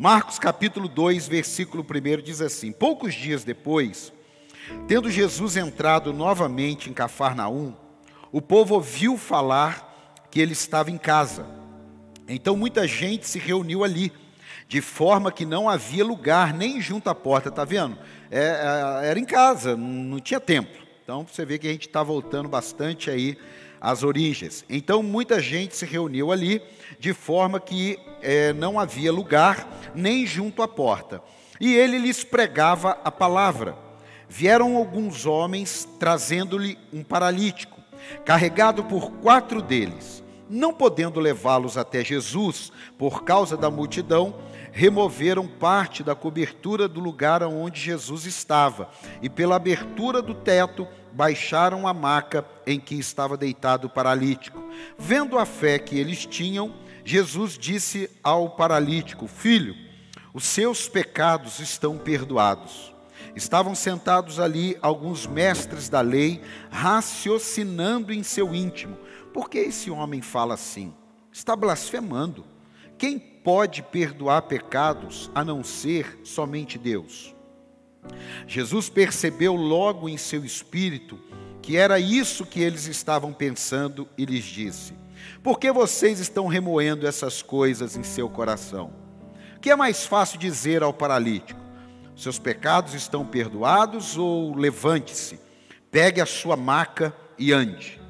Marcos capítulo 2, versículo 1 diz assim: Poucos dias depois, tendo Jesus entrado novamente em Cafarnaum, o povo ouviu falar que ele estava em casa. Então muita gente se reuniu ali, de forma que não havia lugar nem junto à porta, tá vendo? É, é era em casa, não tinha templo. Então você vê que a gente está voltando bastante aí às origens. Então muita gente se reuniu ali, de forma que é, não havia lugar nem junto à porta. E ele lhes pregava a palavra. Vieram alguns homens trazendo-lhe um paralítico, carregado por quatro deles. Não podendo levá-los até Jesus, por causa da multidão, removeram parte da cobertura do lugar onde Jesus estava, e pela abertura do teto baixaram a maca em que estava deitado o paralítico. Vendo a fé que eles tinham, Jesus disse ao paralítico: Filho, os seus pecados estão perdoados. Estavam sentados ali alguns mestres da lei, raciocinando em seu íntimo: Por que esse homem fala assim? Está blasfemando. Quem pode perdoar pecados a não ser somente Deus? Jesus percebeu logo em seu espírito que era isso que eles estavam pensando e lhes disse: Por que vocês estão remoendo essas coisas em seu coração? O que é mais fácil dizer ao paralítico? Seus pecados estão perdoados ou levante-se, pegue a sua maca e ande.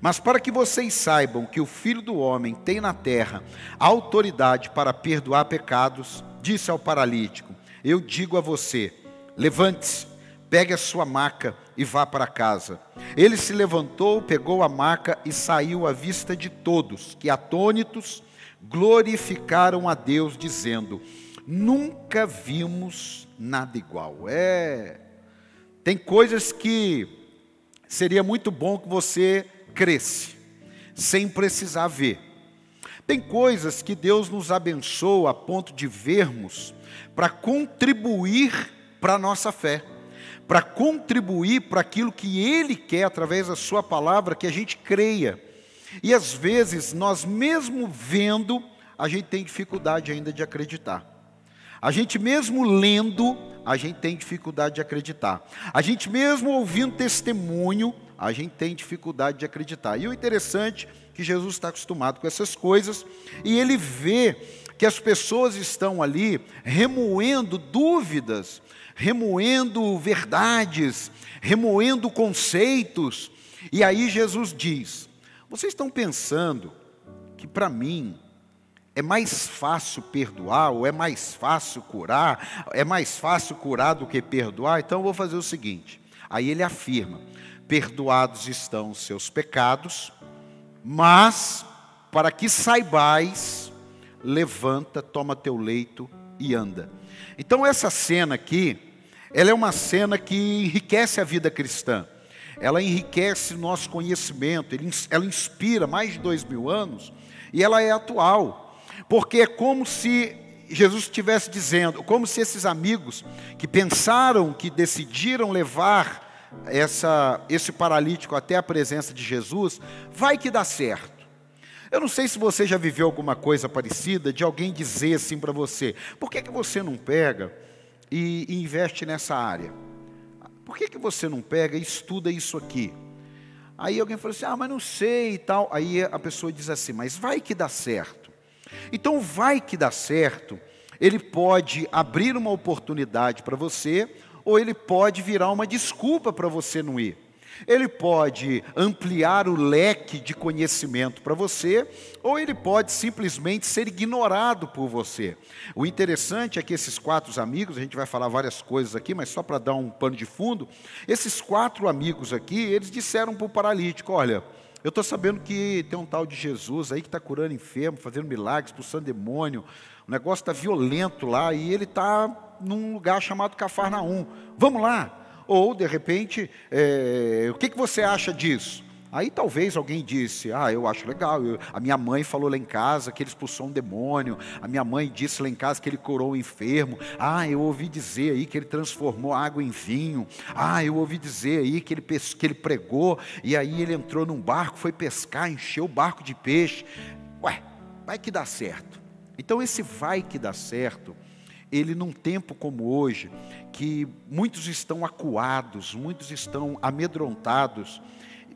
Mas para que vocês saibam que o Filho do Homem tem na terra autoridade para perdoar pecados, disse ao paralítico: Eu digo a você, Levante-se, pegue a sua maca e vá para casa. Ele se levantou, pegou a maca e saiu à vista de todos, que atônitos glorificaram a Deus, dizendo: Nunca vimos nada igual. É. Tem coisas que seria muito bom que você cresce, sem precisar ver. Tem coisas que Deus nos abençoa a ponto de vermos para contribuir para a nossa fé, para contribuir para aquilo que Ele quer através da Sua palavra, que a gente creia. E às vezes, nós mesmo vendo, a gente tem dificuldade ainda de acreditar. A gente mesmo lendo, a gente tem dificuldade de acreditar. A gente mesmo ouvindo testemunho, a gente tem dificuldade de acreditar. E o interessante é que Jesus está acostumado com essas coisas e ele vê que as pessoas estão ali remoendo dúvidas remoendo verdades, remoendo conceitos. E aí Jesus diz: Vocês estão pensando que para mim é mais fácil perdoar, ou é mais fácil curar, é mais fácil curar do que perdoar? Então eu vou fazer o seguinte. Aí ele afirma: Perdoados estão os seus pecados, mas para que saibais, levanta, toma teu leito e anda. Então essa cena aqui, ela é uma cena que enriquece a vida cristã. Ela enriquece nosso conhecimento, ela inspira mais de dois mil anos e ela é atual. Porque é como se Jesus estivesse dizendo, como se esses amigos que pensaram, que decidiram levar essa, esse paralítico até a presença de Jesus, vai que dá certo. Eu não sei se você já viveu alguma coisa parecida de alguém dizer assim para você: por que, que você não pega e, investe nessa área? Por que, que você não pega e estuda isso aqui? Aí alguém falou assim: ah, mas não sei e tal. Aí a pessoa diz assim: mas vai que dá certo. Então, vai que dá certo, ele pode abrir uma oportunidade para você, ou ele pode virar uma desculpa para você não ir. Ele pode ampliar o leque de conhecimento para você, ou ele pode simplesmente ser ignorado por você. O interessante é que esses quatro amigos, a gente vai falar várias coisas aqui, mas só para dar um pano de fundo, esses quatro amigos aqui, eles disseram para o paralítico: Olha, eu estou sabendo que tem um tal de Jesus aí que está curando enfermo, fazendo milagres, expulsando demônio, o negócio está violento lá e ele está num lugar chamado Cafarnaum. Vamos lá. Ou, de repente, é, o que, que você acha disso? Aí talvez alguém disse: Ah, eu acho legal. Eu, a minha mãe falou lá em casa que ele expulsou um demônio. A minha mãe disse lá em casa que ele curou um enfermo. Ah, eu ouvi dizer aí que ele transformou água em vinho. Ah, eu ouvi dizer aí que ele, que ele pregou e aí ele entrou num barco, foi pescar, encheu o barco de peixe. Ué, vai que dá certo. Então, esse vai que dá certo, ele num tempo como hoje, que muitos estão acuados, muitos estão amedrontados,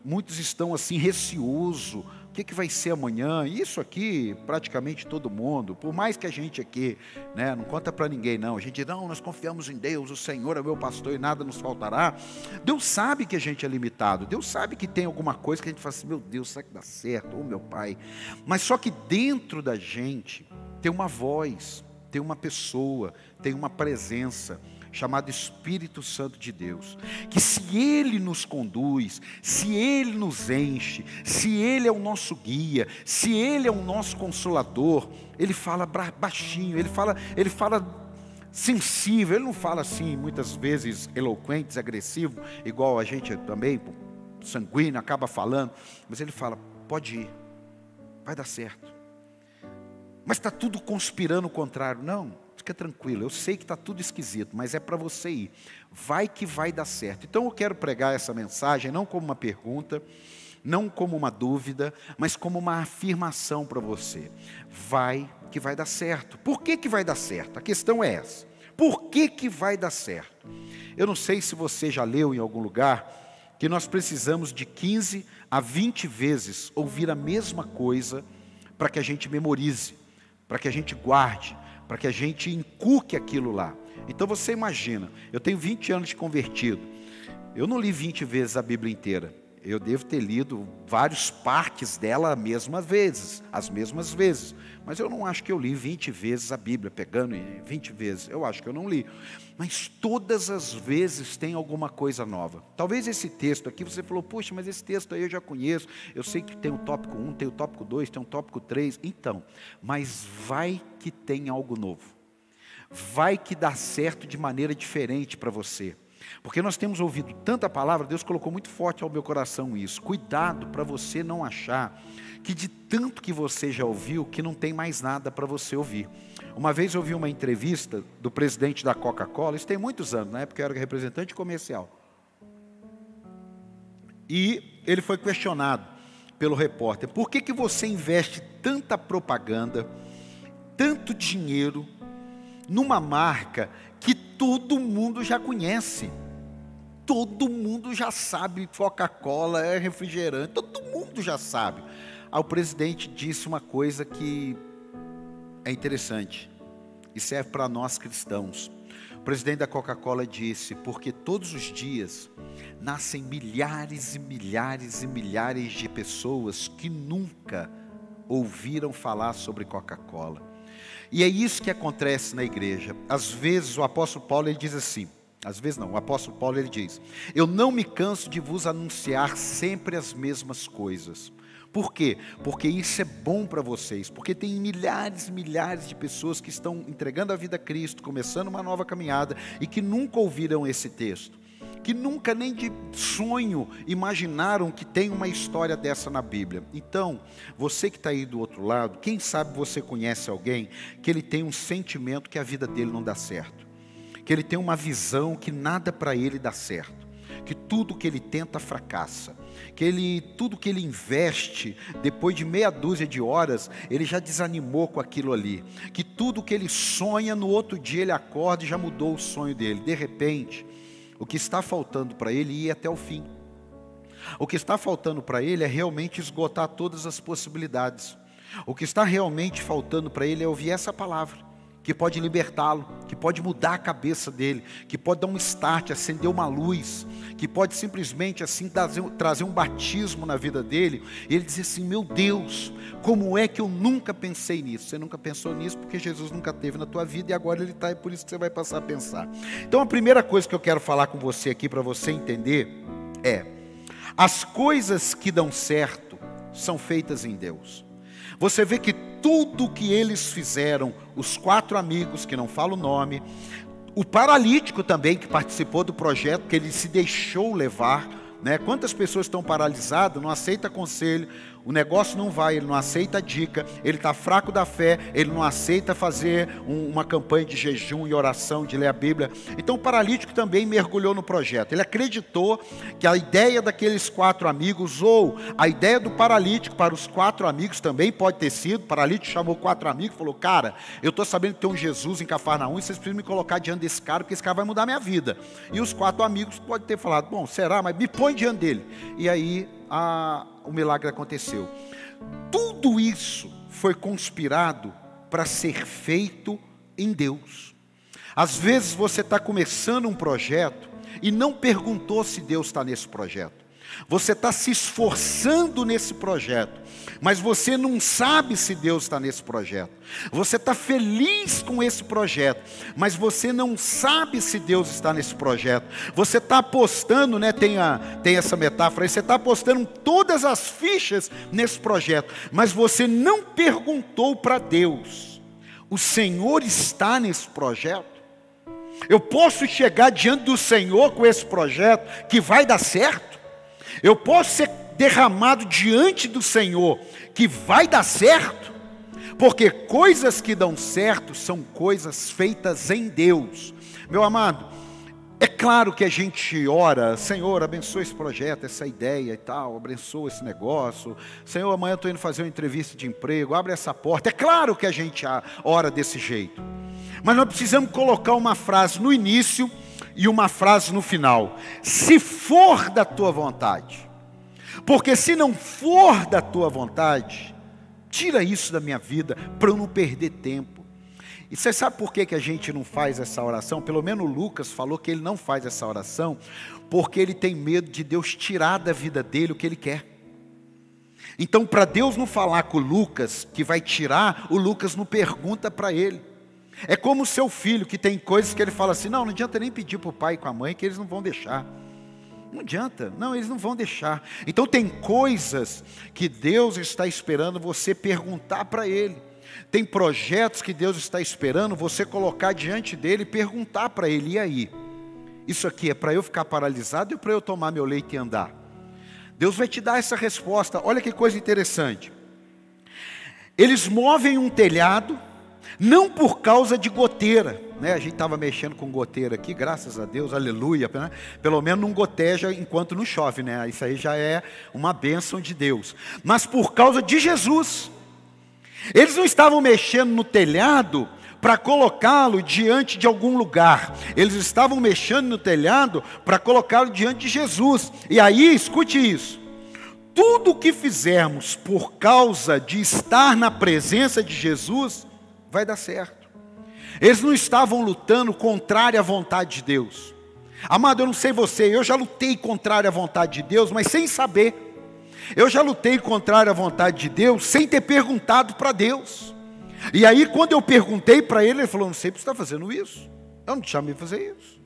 muitos estão assim receosos, o que, que vai ser amanhã? Isso aqui, praticamente todo mundo, por mais que a gente aqui, né, não conta para ninguém não, a gente não, nós confiamos em Deus, o Senhor é meu pastor e nada nos faltará. Deus sabe que a gente é limitado, Deus sabe que tem alguma coisa que a gente fala assim, meu Deus, será que dá certo? Ô oh, meu Pai. Mas só que dentro da gente tem uma voz, tem uma pessoa, tem uma presença chamado Espírito Santo de Deus, que se Ele nos conduz, se Ele nos enche, se Ele é o nosso guia, se Ele é o nosso consolador, Ele fala baixinho, Ele fala, Ele fala sensível, Ele não fala assim muitas vezes eloquente, agressivo, igual a gente também, sanguíneo, acaba falando, mas Ele fala, pode ir, vai dar certo. Mas está tudo conspirando o contrário. Não, fica tranquilo. Eu sei que está tudo esquisito, mas é para você ir. Vai que vai dar certo. Então eu quero pregar essa mensagem não como uma pergunta, não como uma dúvida, mas como uma afirmação para você. Vai que vai dar certo. Por que, que vai dar certo? A questão é essa. Por que, que vai dar certo? Eu não sei se você já leu em algum lugar que nós precisamos de 15 a 20 vezes ouvir a mesma coisa para que a gente memorize para que a gente guarde, para que a gente inculque aquilo lá. Então você imagina, eu tenho 20 anos de convertido, eu não li 20 vezes a Bíblia inteira, eu devo ter lido vários partes dela as mesmas vezes, as mesmas vezes. Mas eu não acho que eu li 20 vezes a Bíblia, pegando 20 vezes. Eu acho que eu não li. Mas todas as vezes tem alguma coisa nova. Talvez esse texto aqui você falou, puxa, mas esse texto aí eu já conheço. Eu sei que tem o tópico 1, tem o tópico 2, tem o tópico 3. Então, mas vai que tem algo novo. Vai que dá certo de maneira diferente para você. Porque nós temos ouvido tanta palavra, Deus colocou muito forte ao meu coração isso. Cuidado para você não achar que de tanto que você já ouviu, que não tem mais nada para você ouvir. Uma vez eu ouvi uma entrevista do presidente da Coca-Cola, isso tem muitos anos, na época eu era representante comercial. E ele foi questionado pelo repórter: por que, que você investe tanta propaganda, tanto dinheiro, numa marca todo mundo já conhece? todo mundo já sabe Coca-Cola é refrigerante, todo mundo já sabe. Aí o presidente disse uma coisa que é interessante e serve para nós cristãos. O presidente da Coca-Cola disse: porque todos os dias nascem milhares e milhares e milhares de pessoas que nunca ouviram falar sobre Coca-Cola. E é isso que acontece na igreja. Às vezes o apóstolo Paulo ele diz assim: às vezes não, o apóstolo Paulo ele diz: Eu não me canso de vos anunciar sempre as mesmas coisas. Por quê? Porque isso é bom para vocês, porque tem milhares e milhares de pessoas que estão entregando a vida a Cristo, começando uma nova caminhada e que nunca ouviram esse texto, que nunca nem de sonho imaginaram que tem uma história dessa na Bíblia. Então, você que está aí do outro lado, quem sabe você conhece alguém que ele tem um sentimento que a vida dele não dá certo que ele tem uma visão que nada para ele dá certo, que tudo que ele tenta fracassa, que ele tudo que ele investe, depois de meia dúzia de horas, ele já desanimou com aquilo ali, que tudo que ele sonha no outro dia ele acorda e já mudou o sonho dele. De repente, o que está faltando para ele é ir até o fim. O que está faltando para ele é realmente esgotar todas as possibilidades. O que está realmente faltando para ele é ouvir essa palavra que pode libertá-lo, que pode mudar a cabeça dele, que pode dar um start, acender uma luz, que pode simplesmente assim trazer um batismo na vida dele, e ele dizer assim: Meu Deus, como é que eu nunca pensei nisso? Você nunca pensou nisso porque Jesus nunca teve na tua vida e agora ele está, e por isso que você vai passar a pensar. Então a primeira coisa que eu quero falar com você aqui para você entender é: as coisas que dão certo são feitas em Deus. Você vê que tudo que eles fizeram, os quatro amigos, que não falo o nome, o paralítico também, que participou do projeto, que ele se deixou levar, né? Quantas pessoas estão paralisadas, não aceita conselho, O negócio não vai, ele não aceita a dica, ele está fraco da fé, ele não aceita fazer um, uma campanha de jejum e oração, de ler a Bíblia. Então o paralítico também mergulhou no projeto. Ele acreditou que a ideia daqueles quatro amigos, ou a ideia do paralítico para os quatro amigos também pode ter sido. O paralítico chamou quatro amigos e falou: Cara, eu estou sabendo que tem um Jesus em Cafarnaum e vocês precisam me colocar diante desse cara, porque esse cara vai mudar minha vida. E os quatro amigos podem ter falado: Bom, será? Mas me põe diante dele. E aí a, o milagre aconteceu. Tudo isso foi conspirado para ser feito em Deus. Às vezes você está começando um projeto e não perguntou se Deus está nesse projeto. Você está se esforçando nesse projeto, mas você não sabe se Deus está nesse projeto. Você está feliz com esse projeto, mas você não sabe se Deus está nesse projeto. Você está apostando, né? Tem, a, tem essa metáfora aí, você está apostando todas as fichas nesse projeto, mas você não perguntou para Deus: o Senhor está nesse projeto? Eu posso chegar diante do Senhor com esse projeto que vai dar certo? Eu posso ser derramado diante do Senhor que vai dar certo? Porque coisas que dão certo são coisas feitas em Deus. Meu amado, é claro que a gente ora, Senhor, abençoa esse projeto, essa ideia e tal, abençoa esse negócio. Senhor, amanhã estou indo fazer uma entrevista de emprego, abre essa porta. É claro que a gente ora desse jeito. Mas nós precisamos colocar uma frase no início e uma frase no final. Se for da tua vontade. Porque se não for da tua vontade, tira isso da minha vida para eu não perder tempo. E você sabe por que, que a gente não faz essa oração? Pelo menos Lucas falou que ele não faz essa oração, porque ele tem medo de Deus tirar da vida dele o que ele quer. Então, para Deus não falar com Lucas, que vai tirar, o Lucas não pergunta para ele. É como o seu filho, que tem coisas que ele fala assim: não, não adianta nem pedir para o pai e com a mãe, que eles não vão deixar. Não adianta, não, eles não vão deixar. Então tem coisas que Deus está esperando você perguntar para Ele. Tem projetos que Deus está esperando você colocar diante dele e perguntar para Ele: e aí? Isso aqui é para eu ficar paralisado ou para eu tomar meu leite e andar? Deus vai te dar essa resposta. Olha que coisa interessante. Eles movem um telhado, não por causa de goteira, né? A gente estava mexendo com goteira aqui, graças a Deus, aleluia. Né? Pelo menos não goteja enquanto não chove, né? Isso aí já é uma bênção de Deus. Mas por causa de Jesus, eles não estavam mexendo no telhado para colocá-lo diante de algum lugar. Eles estavam mexendo no telhado para colocá-lo diante de Jesus. E aí, escute isso. Tudo o que fizermos por causa de estar na presença de Jesus, vai dar certo. Eles não estavam lutando contrário à vontade de Deus. Amado, eu não sei você, eu já lutei contrário à vontade de Deus, mas sem saber. Eu já lutei contrário à vontade de Deus sem ter perguntado para Deus. E aí, quando eu perguntei para ele, ele falou: Não sei porque você está fazendo isso. Eu não te chamei para fazer isso.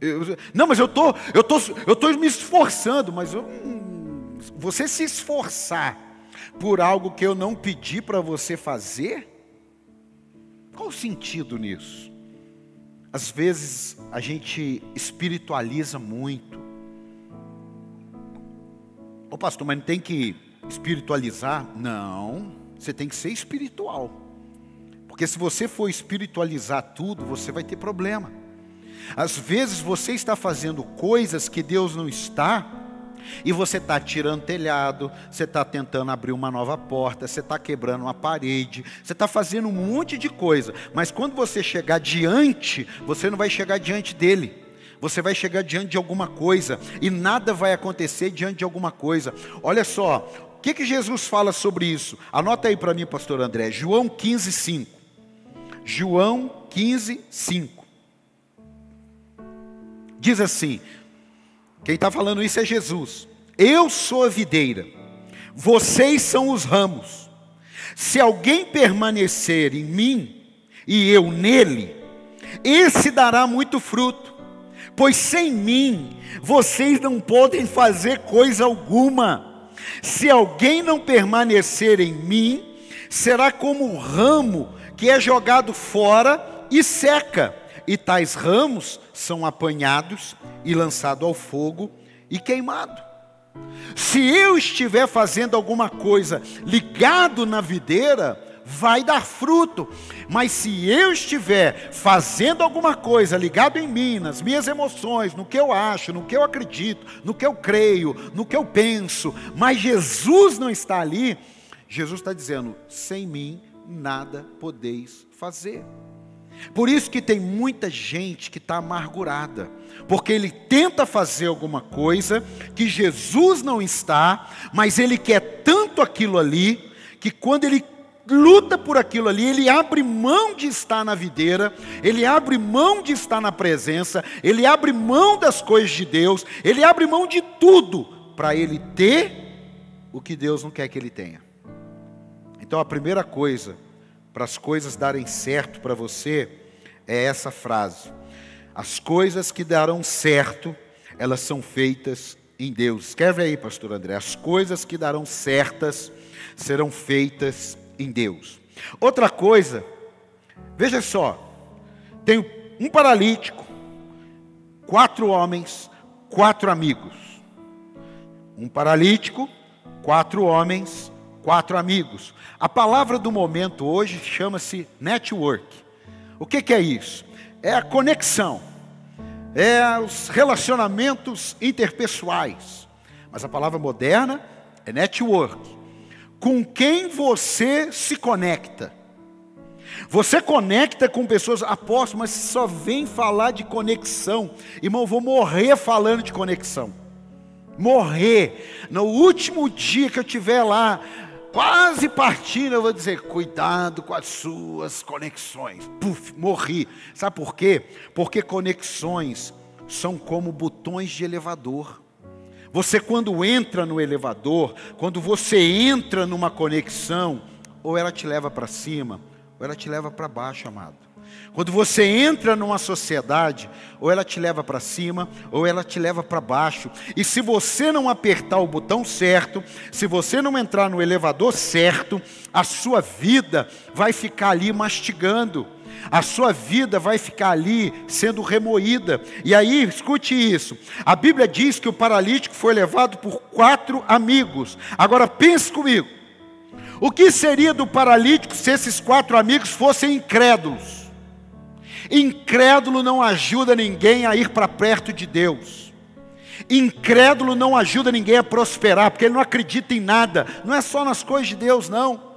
Eu, não, mas eu tô, eu tô, eu tô me esforçando, mas eu, você se esforçar por algo que eu não pedi para você fazer, qual o sentido nisso? Às vezes a gente espiritualiza muito. Ô pastor, mas não tem que espiritualizar? Não, você tem que ser espiritual. Porque se você for espiritualizar tudo, você vai ter problema. Às vezes você está fazendo coisas que Deus não está, e você está tirando telhado, você está tentando abrir uma nova porta, você está quebrando uma parede, você está fazendo um monte de coisa. Mas quando você chegar diante, você não vai chegar diante dele. Você vai chegar diante de alguma coisa e nada vai acontecer diante de alguma coisa. Olha só, o que, que Jesus fala sobre isso? Anota aí para mim, pastor André, João 15, 5. João 15, 5. Diz assim: quem está falando isso é Jesus. Eu sou a videira, vocês são os ramos. Se alguém permanecer em mim e eu nele, esse dará muito fruto, pois sem mim vocês não podem fazer coisa alguma. Se alguém não permanecer em mim, será como o ramo que é jogado fora e seca e tais ramos são apanhados e lançados ao fogo e queimados. Se eu estiver fazendo alguma coisa ligado na videira, vai dar fruto. Mas se eu estiver fazendo alguma coisa ligado em mim, nas minhas emoções, no que eu acho, no que eu acredito, no que eu creio, no que eu penso, mas Jesus não está ali, Jesus está dizendo: sem mim nada podeis fazer. Por isso que tem muita gente que está amargurada, porque ele tenta fazer alguma coisa que Jesus não está, mas ele quer tanto aquilo ali, que quando ele luta por aquilo ali, ele abre mão de estar na videira, ele abre mão de estar na presença, ele abre mão das coisas de Deus, ele abre mão de tudo para ele ter o que Deus não quer que ele tenha. Então a primeira coisa para as coisas darem certo para você é essa frase: as coisas que darão certo, elas são feitas em Deus. Escreve aí, pastor André, as coisas que darão certas serão feitas em Deus. Outra coisa, veja só, tem um paralítico, quatro homens, quatro amigos. Um paralítico, quatro homens, quatro amigos. A palavra do momento hoje chama-se network. O que, que é isso? É a conexão, é os relacionamentos interpessoais. Mas a palavra moderna é network com quem você se conecta. Você conecta com pessoas, apóstolo, mas só vem falar de conexão. Irmão, vou morrer falando de conexão. Morrer. No último dia que eu estiver lá, quase partindo, eu vou dizer: cuidado com as suas conexões. Puf, morri. Sabe por quê? Porque conexões são como botões de elevador. Você, quando entra no elevador, quando você entra numa conexão, ou ela te leva para cima, ou ela te leva para baixo, amado. Quando você entra numa sociedade, ou ela te leva para cima, ou ela te leva para baixo. E se você não apertar o botão certo, se você não entrar no elevador certo, a sua vida vai ficar ali mastigando a sua vida vai ficar ali sendo remoída. E aí, escute isso: a Bíblia diz que o paralítico foi levado por quatro amigos. Agora pense comigo: o que seria do paralítico se esses quatro amigos fossem incrédulos? Incrédulo não ajuda ninguém a ir para perto de Deus. Incrédulo não ajuda ninguém a prosperar, porque ele não acredita em nada, não é só nas coisas de Deus, não.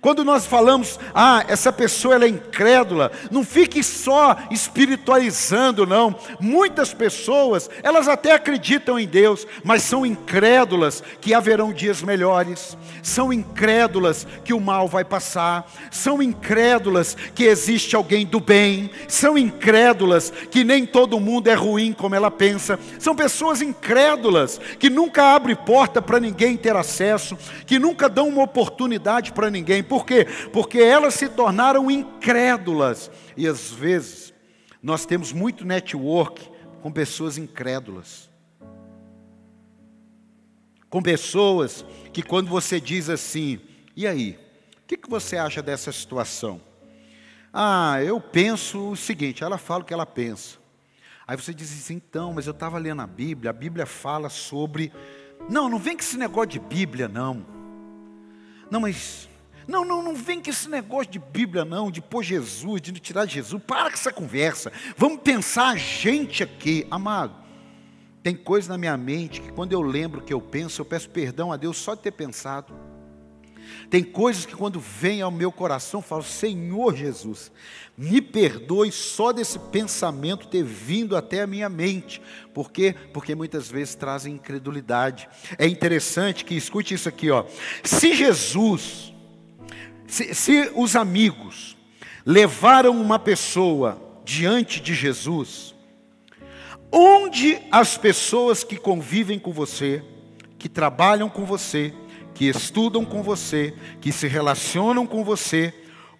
Quando nós falamos, ah, essa pessoa ela é incrédula, não fique só espiritualizando, não. Muitas pessoas, elas até acreditam em Deus, mas são incrédulas que haverão dias melhores, são incrédulas que o mal vai passar, são incrédulas que existe alguém do bem, são incrédulas que nem todo mundo é ruim como ela pensa, são pessoas incrédulas que nunca abrem porta para ninguém ter acesso, que nunca dão uma oportunidade para ninguém por quê? Porque elas se tornaram incrédulas. E às vezes, nós temos muito network com pessoas incrédulas. Com pessoas que, quando você diz assim, e aí, o que, que você acha dessa situação? Ah, eu penso o seguinte, ela fala o que ela pensa. Aí você diz assim, então, mas eu estava lendo a Bíblia, a Bíblia fala sobre. Não, não vem com esse negócio de Bíblia, não. Não, mas não, não, não vem com esse negócio de Bíblia, não, de pôr Jesus, de tirar Jesus. Para com essa conversa. Vamos pensar a gente aqui, amado. Tem coisa na minha mente que quando eu lembro que eu penso, eu peço perdão a Deus só de ter pensado. Tem coisas que quando vem ao meu coração, eu falo, Senhor Jesus, me perdoe só desse pensamento ter vindo até a minha mente. Por quê? Porque muitas vezes trazem incredulidade. É interessante que escute isso aqui, ó. Se Jesus se, se os amigos levaram uma pessoa diante de Jesus, onde as pessoas que convivem com você, que trabalham com você, que estudam com você, que se relacionam com você,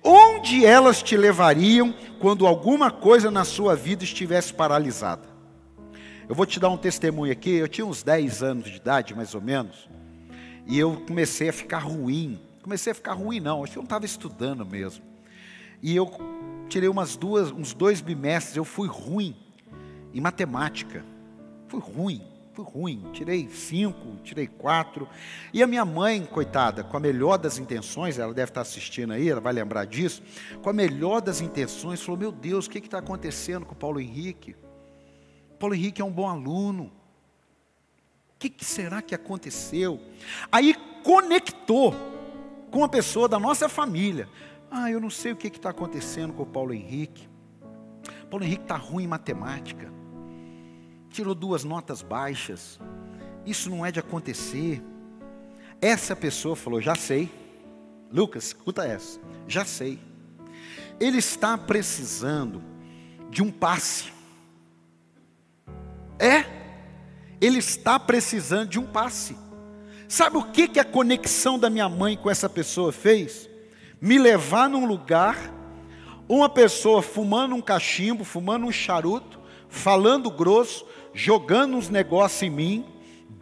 onde elas te levariam quando alguma coisa na sua vida estivesse paralisada? Eu vou te dar um testemunho aqui. Eu tinha uns 10 anos de idade, mais ou menos, e eu comecei a ficar ruim Comecei a ficar ruim, não. Acho que eu não estava estudando mesmo. E eu tirei umas duas, uns dois bimestres, eu fui ruim em matemática. Fui ruim. fui ruim, tirei cinco, tirei quatro. E a minha mãe, coitada, com a melhor das intenções, ela deve estar assistindo aí, ela vai lembrar disso, com a melhor das intenções, falou: Meu Deus, o que está acontecendo com o Paulo Henrique? Paulo Henrique é um bom aluno. O que, que será que aconteceu? Aí conectou com uma pessoa da nossa família. Ah, eu não sei o que está acontecendo com o Paulo Henrique. Paulo Henrique está ruim em matemática tirou duas notas baixas. Isso não é de acontecer. Essa pessoa falou: Já sei. Lucas, escuta essa. Já sei. Ele está precisando de um passe. É, ele está precisando de um passe. Sabe o que, que a conexão da minha mãe com essa pessoa fez? Me levar num lugar, uma pessoa fumando um cachimbo, fumando um charuto, falando grosso, jogando uns negócios em mim,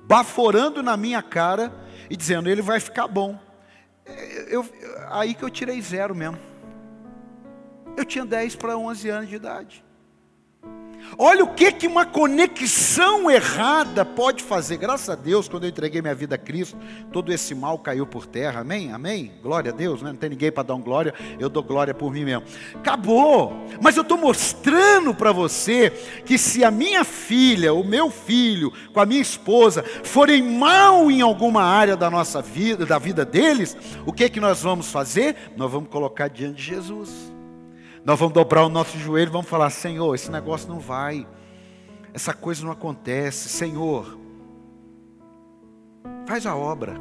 baforando na minha cara e dizendo: ele vai ficar bom. Eu, aí que eu tirei zero mesmo. Eu tinha 10 para 11 anos de idade. Olha o que, que uma conexão errada pode fazer. Graças a Deus, quando eu entreguei minha vida a Cristo, todo esse mal caiu por terra. Amém? Amém? Glória a Deus, né? não tem ninguém para dar um glória, eu dou glória por mim mesmo. Acabou. Mas eu estou mostrando para você que se a minha filha, o meu filho, com a minha esposa, forem mal em alguma área da nossa vida, da vida deles, o que, que nós vamos fazer? Nós vamos colocar diante de Jesus. Nós vamos dobrar o nosso joelho vamos falar: Senhor, esse negócio não vai, essa coisa não acontece. Senhor, faz a obra.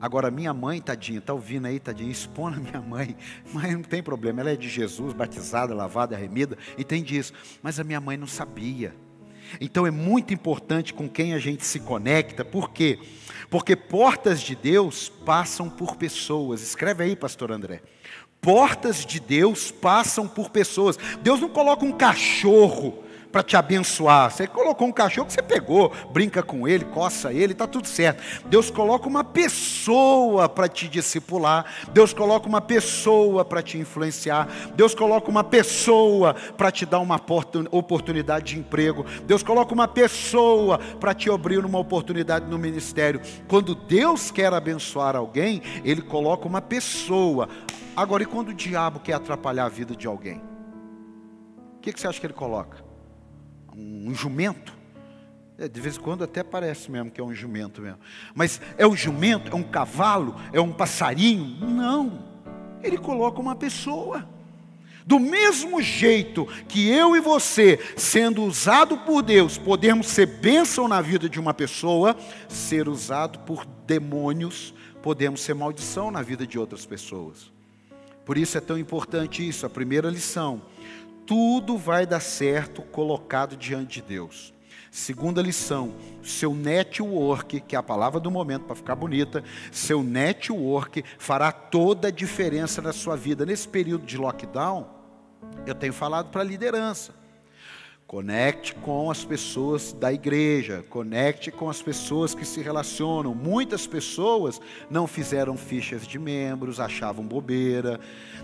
Agora, minha mãe, tadinha, está ouvindo aí, tadinha, expondo a minha mãe, mas não tem problema, ela é de Jesus, batizada, lavada, remida, entende isso. Mas a minha mãe não sabia. Então é muito importante com quem a gente se conecta, por quê? Porque portas de Deus passam por pessoas. Escreve aí, pastor André portas de Deus passam por pessoas. Deus não coloca um cachorro para te abençoar. Você colocou um cachorro que você pegou, brinca com ele, coça ele, está tudo certo. Deus coloca uma pessoa para te discipular. Deus coloca uma pessoa para te influenciar. Deus coloca uma pessoa para te dar uma oportunidade de emprego. Deus coloca uma pessoa para te abrir uma oportunidade no ministério. Quando Deus quer abençoar alguém, Ele coloca uma pessoa. Agora, e quando o diabo quer atrapalhar a vida de alguém? O que, que você acha que ele coloca? Um, um jumento? É, de vez em quando até parece mesmo que é um jumento mesmo. Mas é um jumento? É um cavalo? É um passarinho? Não. Ele coloca uma pessoa. Do mesmo jeito que eu e você, sendo usado por Deus, podemos ser bênção na vida de uma pessoa, ser usado por demônios, podemos ser maldição na vida de outras pessoas. Por isso é tão importante isso, a primeira lição. Tudo vai dar certo colocado diante de Deus. Segunda lição, seu network, que é a palavra do momento para ficar bonita, seu network fará toda a diferença na sua vida. Nesse período de lockdown, eu tenho falado para a liderança. Conecte com as pessoas da igreja, conecte com as pessoas que se relacionam. Muitas pessoas não fizeram fichas de membros, achavam bobeira.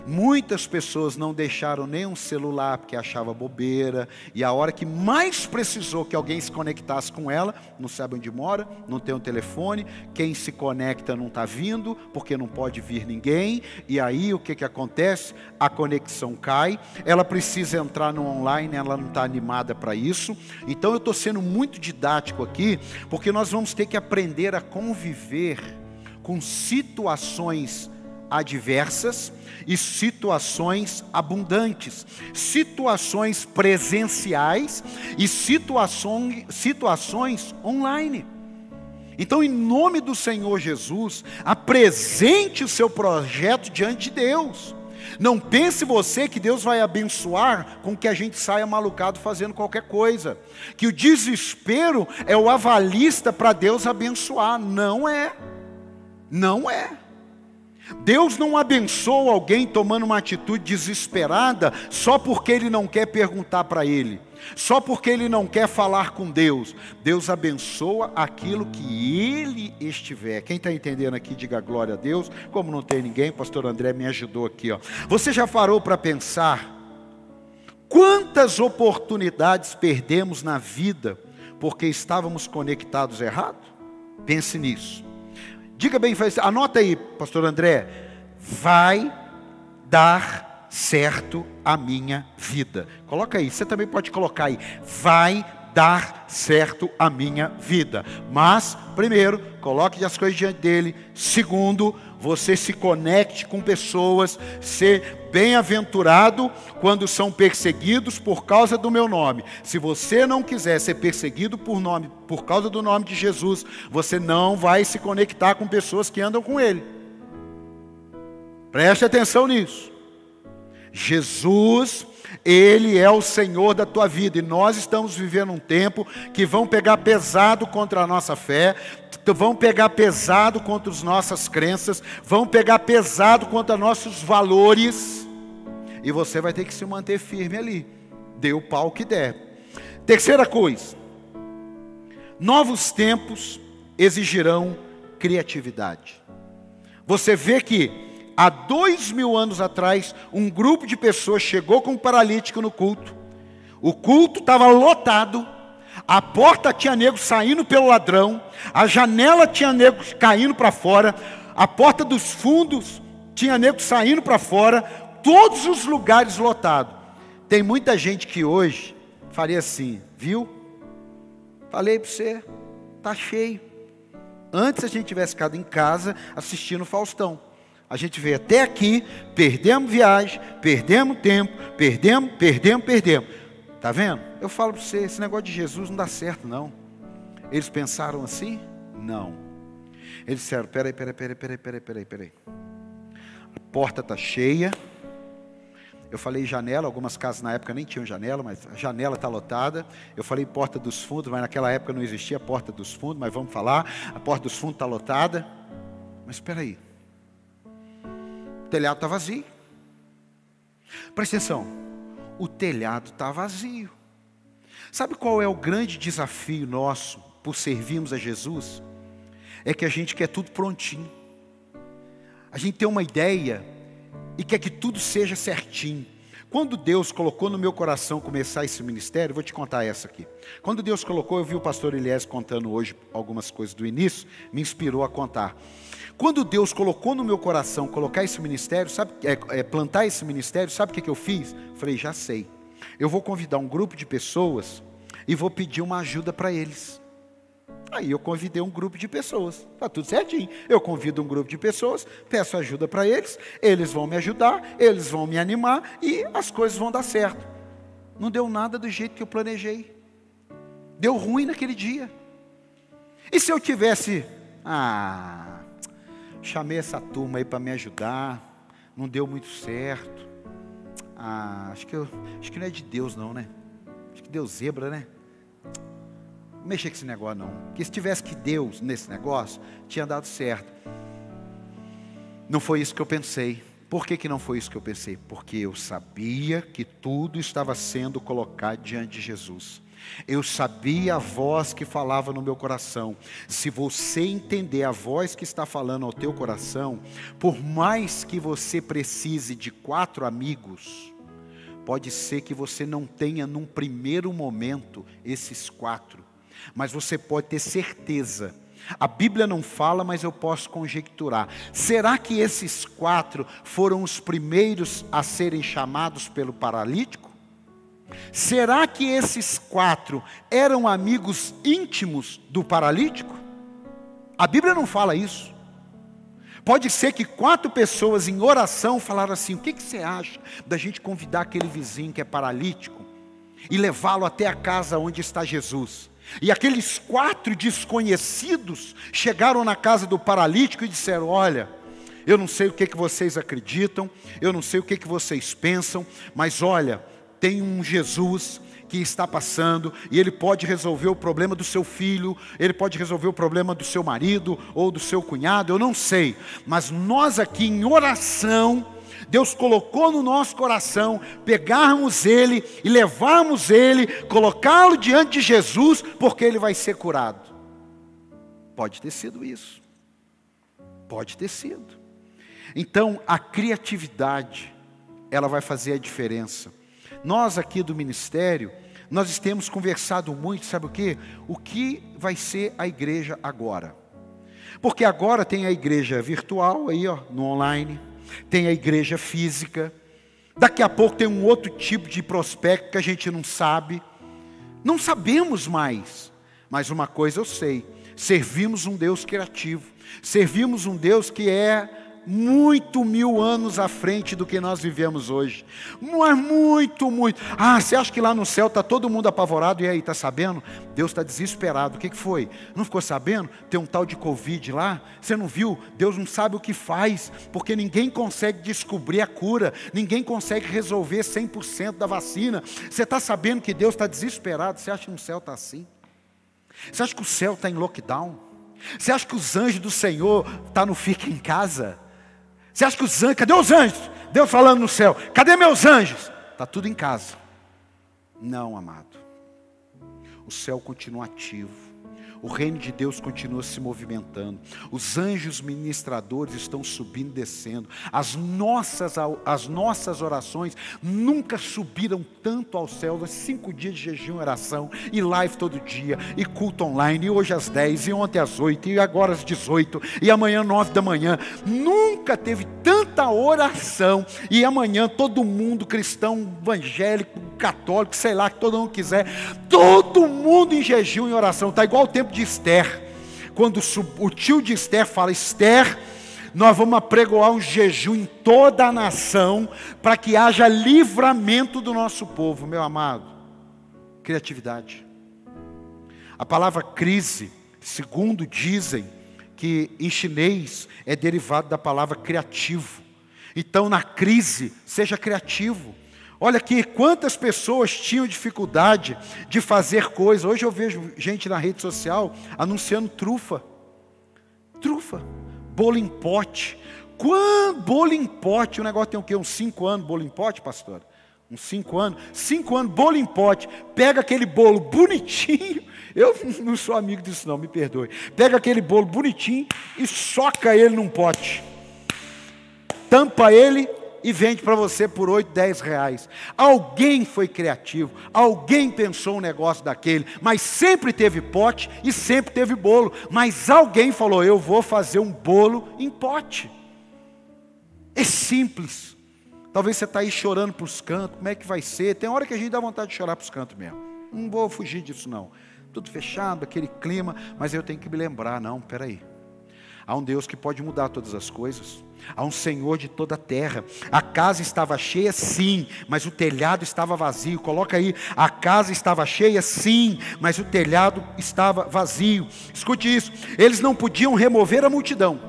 Muitas pessoas não deixaram nem um celular porque achava bobeira. E a hora que mais precisou que alguém se conectasse com ela, não sabe onde mora, não tem um telefone, quem se conecta não está vindo, porque não pode vir ninguém. E aí o que, que acontece? A conexão cai, ela precisa entrar no online, ela não está animada chamada para isso. Então eu estou sendo muito didático aqui, porque nós vamos ter que aprender a conviver com situações adversas e situações abundantes, situações presenciais e situações, situações online. Então, em nome do Senhor Jesus, apresente o seu projeto diante de Deus. Não pense você que Deus vai abençoar com que a gente saia malucado fazendo qualquer coisa. Que o desespero é o avalista para Deus abençoar. Não é. Não é. Deus não abençoa alguém tomando uma atitude desesperada só porque ele não quer perguntar para ele. Só porque ele não quer falar com Deus, Deus abençoa aquilo que ele estiver. Quem está entendendo aqui, diga glória a Deus. Como não tem ninguém, pastor André me ajudou aqui. Ó. Você já parou para pensar quantas oportunidades perdemos na vida porque estávamos conectados errado? Pense nisso. Diga bem, anota aí, pastor André. Vai dar certo a minha vida. Coloca aí, você também pode colocar aí. Vai dar certo a minha vida. Mas, primeiro, coloque as coisas diante dele. Segundo, você se conecte com pessoas, ser bem-aventurado quando são perseguidos por causa do meu nome. Se você não quiser ser perseguido por nome, por causa do nome de Jesus, você não vai se conectar com pessoas que andam com ele. Preste atenção nisso. Jesus ele é o Senhor da tua vida e nós estamos vivendo um tempo que vão pegar pesado contra a nossa fé, vão pegar pesado contra as nossas crenças, vão pegar pesado contra nossos valores e você vai ter que se manter firme ali. Dê o pau que der. Terceira coisa, novos tempos exigirão criatividade. Você vê que há dois mil anos atrás, um grupo de pessoas chegou com um paralítico no culto. O culto estava lotado, a porta tinha nego saindo pelo ladrão, a janela tinha nego caindo para fora, a porta dos fundos tinha nego saindo para fora, todos os lugares lotados. Tem muita gente que hoje faria assim, viu? Falei para você, tá cheio. Antes a gente tivesse ficado em casa assistindo Faustão. A gente veio até aqui, perdemos viagem, perdemos tempo, perdemos, perdemos, perdemos. Tá vendo? Eu falo para você, esse negócio de Jesus não dá certo, não. Eles pensaram assim? Não. Eles disseram: peraí, peraí, peraí, peraí, peraí, peraí, peraí. A porta está cheia. Eu falei janela, algumas casas na época nem tinham janela, mas a janela está lotada. Eu falei porta dos fundos, mas naquela época não existia porta dos fundos, mas vamos falar. A porta dos fundos está lotada. Mas espera aí. O telhado está vazio. Presta atenção. O telhado está vazio. Sabe qual é o grande desafio nosso por servirmos a Jesus? É que a gente quer tudo prontinho. A gente tem uma ideia e quer que tudo seja certinho. Quando Deus colocou no meu coração começar esse ministério, vou te contar essa aqui. Quando Deus colocou, eu vi o pastor Elias contando hoje algumas coisas do início, me inspirou a contar. Quando Deus colocou no meu coração colocar esse ministério, sabe, é, é, plantar esse ministério, sabe o que, que eu fiz? Falei, já sei. Eu vou convidar um grupo de pessoas e vou pedir uma ajuda para eles. Aí eu convidei um grupo de pessoas, tá tudo certinho. Eu convido um grupo de pessoas, peço ajuda para eles, eles vão me ajudar, eles vão me animar e as coisas vão dar certo. Não deu nada do jeito que eu planejei. Deu ruim naquele dia. E se eu tivesse, ah, Chamei essa turma aí para me ajudar, não deu muito certo. Ah, acho que, eu, acho que não é de Deus não, né? Acho que deu zebra, né? Não mexer com esse negócio não. Porque se tivesse que Deus nesse negócio, tinha dado certo. Não foi isso que eu pensei. Por que, que não foi isso que eu pensei? Porque eu sabia que tudo estava sendo colocado diante de Jesus. Eu sabia a voz que falava no meu coração. Se você entender a voz que está falando ao teu coração, por mais que você precise de quatro amigos, pode ser que você não tenha num primeiro momento esses quatro, mas você pode ter certeza. A Bíblia não fala, mas eu posso conjecturar. Será que esses quatro foram os primeiros a serem chamados pelo paralítico? Será que esses quatro eram amigos íntimos do paralítico? A Bíblia não fala isso. Pode ser que quatro pessoas em oração falaram assim: o que, que você acha da gente convidar aquele vizinho que é paralítico e levá-lo até a casa onde está Jesus? E aqueles quatro desconhecidos chegaram na casa do paralítico e disseram: Olha, eu não sei o que, que vocês acreditam, eu não sei o que, que vocês pensam, mas olha, tem um Jesus que está passando e ele pode resolver o problema do seu filho, ele pode resolver o problema do seu marido ou do seu cunhado, eu não sei, mas nós aqui em oração, Deus colocou no nosso coração pegarmos ele e levarmos ele, colocá-lo diante de Jesus, porque ele vai ser curado. Pode ter sido isso, pode ter sido. Então a criatividade, ela vai fazer a diferença. Nós aqui do ministério, nós temos conversado muito, sabe o que? O que vai ser a igreja agora? Porque agora tem a igreja virtual aí, ó, no online, tem a igreja física. Daqui a pouco tem um outro tipo de prospecto que a gente não sabe. Não sabemos mais. Mas uma coisa eu sei: servimos um Deus criativo. Servimos um Deus que é muito mil anos à frente do que nós vivemos hoje. Mas muito, muito. Ah, você acha que lá no céu está todo mundo apavorado? E aí, está sabendo? Deus está desesperado. O que, que foi? Não ficou sabendo? Tem um tal de Covid lá? Você não viu? Deus não sabe o que faz, porque ninguém consegue descobrir a cura, ninguém consegue resolver 100% da vacina. Você está sabendo que Deus está desesperado? Você acha que no céu está assim? Você acha que o céu está em lockdown? Você acha que os anjos do Senhor estão tá no fica em casa? Você acha que os anjos, cadê os anjos? Deus falando no céu, cadê meus anjos? Está tudo em casa. Não, amado. O céu continua ativo. O reino de Deus continua se movimentando. Os anjos ministradores estão subindo e descendo. As nossas, as nossas orações nunca subiram tanto ao céu. Cinco dias de jejum e oração, e live todo dia, e culto online, e hoje às 10, e ontem às 8, e agora às 18, e amanhã 9 da manhã. Nunca teve tanta oração. E amanhã todo mundo, cristão, evangélico, católico, sei lá, que todo mundo quiser, todo mundo em jejum e oração. Está igual o tempo de Esther, quando o tio de Esther fala: Esther, nós vamos apregoar um jejum em toda a nação, para que haja livramento do nosso povo, meu amado. Criatividade. A palavra crise, segundo dizem, que em chinês é derivado da palavra criativo. Então, na crise, seja criativo. Olha aqui, quantas pessoas tinham dificuldade de fazer coisas. Hoje eu vejo gente na rede social anunciando trufa. Trufa. Bolo em pote. Quando bolo em pote, o negócio tem o quê? Uns cinco anos, bolo em pote, pastor? Uns cinco anos. Cinco anos, bolo em pote. Pega aquele bolo bonitinho. Eu não sou amigo disso, não, me perdoe. Pega aquele bolo bonitinho e soca ele num pote. Tampa ele e vende para você por 8, 10 reais. Alguém foi criativo, alguém pensou um negócio daquele, mas sempre teve pote e sempre teve bolo. Mas alguém falou: Eu vou fazer um bolo em pote. É simples. Talvez você está aí chorando para os cantos, como é que vai ser? Tem hora que a gente dá vontade de chorar para os cantos mesmo. Não vou fugir disso, não. Tudo fechado, aquele clima, mas eu tenho que me lembrar: não, peraí. Há um Deus que pode mudar todas as coisas. Há um Senhor de toda a terra. A casa estava cheia, sim, mas o telhado estava vazio. Coloca aí, a casa estava cheia, sim, mas o telhado estava vazio. Escute isso: eles não podiam remover a multidão.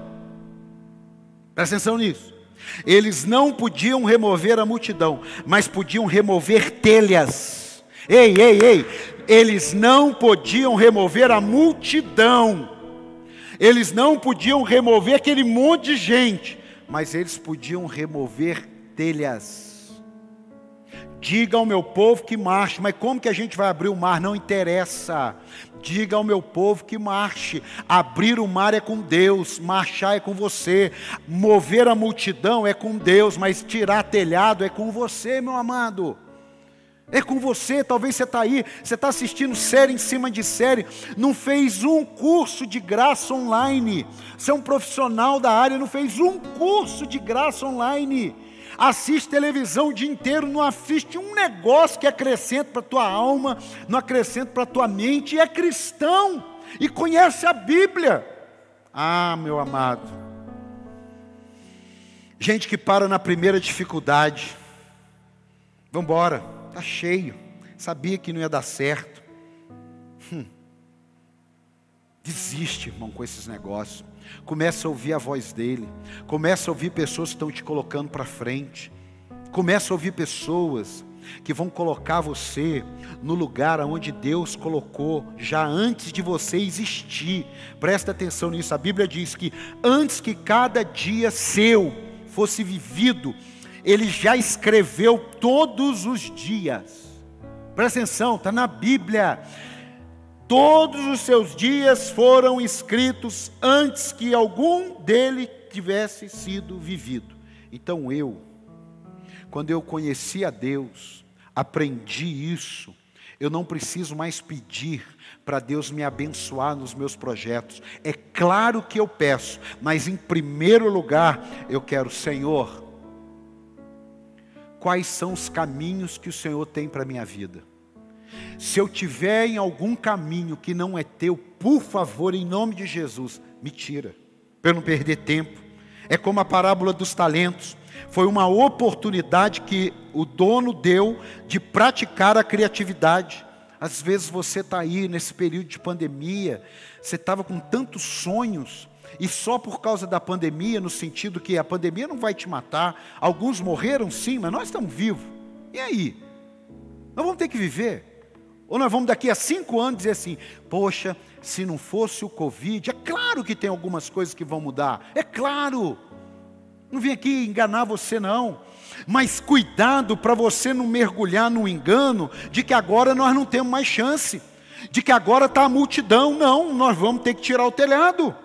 Presta atenção nisso. Eles não podiam remover a multidão, mas podiam remover telhas. Ei, ei, ei, eles não podiam remover a multidão eles não podiam remover aquele monte de gente, mas eles podiam remover telhas. Diga ao meu povo que marche, mas como que a gente vai abrir o mar? Não interessa. Diga ao meu povo que marche. Abrir o mar é com Deus, marchar é com você. Mover a multidão é com Deus, mas tirar telhado é com você, meu amado. É com você, talvez você está aí, você está assistindo série em cima de série, não fez um curso de graça online. Você é um profissional da área, não fez um curso de graça online. Assiste televisão o dia inteiro, não assiste um negócio que acrescenta para a tua alma, não acrescenta para a tua mente, e é cristão, e conhece a Bíblia. Ah, meu amado. Gente que para na primeira dificuldade. Vamos embora Está cheio. Sabia que não ia dar certo. Hum. Desiste, irmão, com esses negócios. Começa a ouvir a voz dele. Começa a ouvir pessoas que estão te colocando para frente. Começa a ouvir pessoas que vão colocar você no lugar onde Deus colocou já antes de você existir. Presta atenção nisso. A Bíblia diz que antes que cada dia seu fosse vivido, ele já escreveu todos os dias. Presta atenção, está na Bíblia. Todos os seus dias foram escritos antes que algum dele tivesse sido vivido. Então eu, quando eu conheci a Deus, aprendi isso, eu não preciso mais pedir para Deus me abençoar nos meus projetos. É claro que eu peço, mas em primeiro lugar eu quero, Senhor, quais são os caminhos que o Senhor tem para a minha vida? Se eu tiver em algum caminho que não é teu, por favor, em nome de Jesus, me tira, para eu não perder tempo. É como a parábola dos talentos. Foi uma oportunidade que o dono deu de praticar a criatividade. Às vezes você está aí nesse período de pandemia, você estava com tantos sonhos, e só por causa da pandemia, no sentido que a pandemia não vai te matar, alguns morreram sim, mas nós estamos vivos. E aí? Nós vamos ter que viver. Ou nós vamos daqui a cinco anos dizer assim: poxa, se não fosse o Covid, é claro que tem algumas coisas que vão mudar, é claro. Não vim aqui enganar você, não. Mas cuidado para você não mergulhar no engano de que agora nós não temos mais chance, de que agora está a multidão. Não, nós vamos ter que tirar o telhado.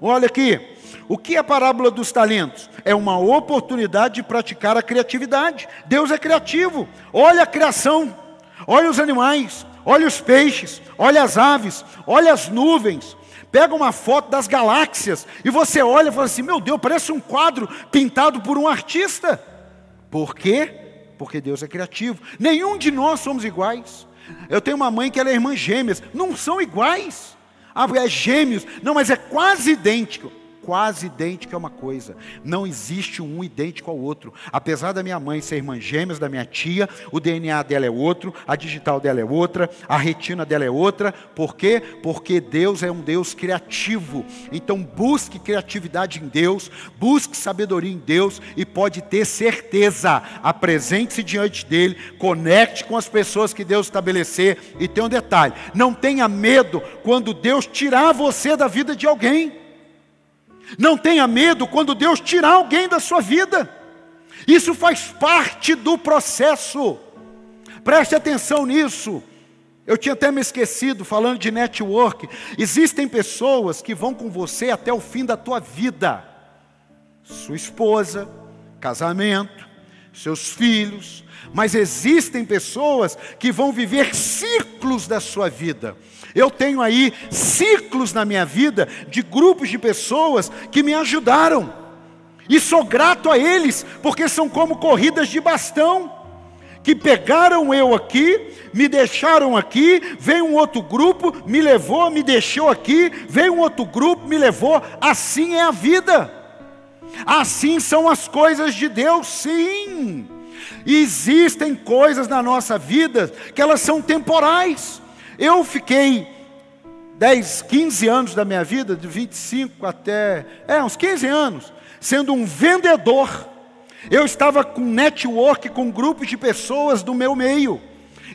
Olha aqui, o que é a parábola dos talentos? É uma oportunidade de praticar a criatividade. Deus é criativo. Olha a criação, olha os animais, olha os peixes, olha as aves, olha as nuvens, pega uma foto das galáxias e você olha e fala assim: meu Deus, parece um quadro pintado por um artista. Por quê? Porque Deus é criativo. Nenhum de nós somos iguais. Eu tenho uma mãe que ela é irmã gêmeas, não são iguais. Ah, é gêmeos, não, mas é quase idêntico quase idêntica a uma coisa. Não existe um idêntico ao outro. Apesar da minha mãe ser irmã gêmeas da minha tia, o DNA dela é outro, a digital dela é outra, a retina dela é outra. Por quê? Porque Deus é um Deus criativo. Então busque criatividade em Deus, busque sabedoria em Deus e pode ter certeza. Apresente-se diante dele, conecte com as pessoas que Deus estabelecer. E tem um detalhe: não tenha medo quando Deus tirar você da vida de alguém. Não tenha medo quando Deus tirar alguém da sua vida. Isso faz parte do processo. Preste atenção nisso. Eu tinha até me esquecido, falando de network. Existem pessoas que vão com você até o fim da tua vida. Sua esposa, casamento, seus filhos. Mas existem pessoas que vão viver ciclos da sua vida. Eu tenho aí ciclos na minha vida de grupos de pessoas que me ajudaram. E sou grato a eles, porque são como corridas de bastão. Que pegaram eu aqui, me deixaram aqui, veio um outro grupo, me levou, me deixou aqui, veio um outro grupo, me levou. Assim é a vida. Assim são as coisas de Deus, sim. existem coisas na nossa vida que elas são temporais. Eu fiquei 10, 15 anos da minha vida, de 25 até, é, uns 15 anos, sendo um vendedor. Eu estava com network com grupos de pessoas do meu meio.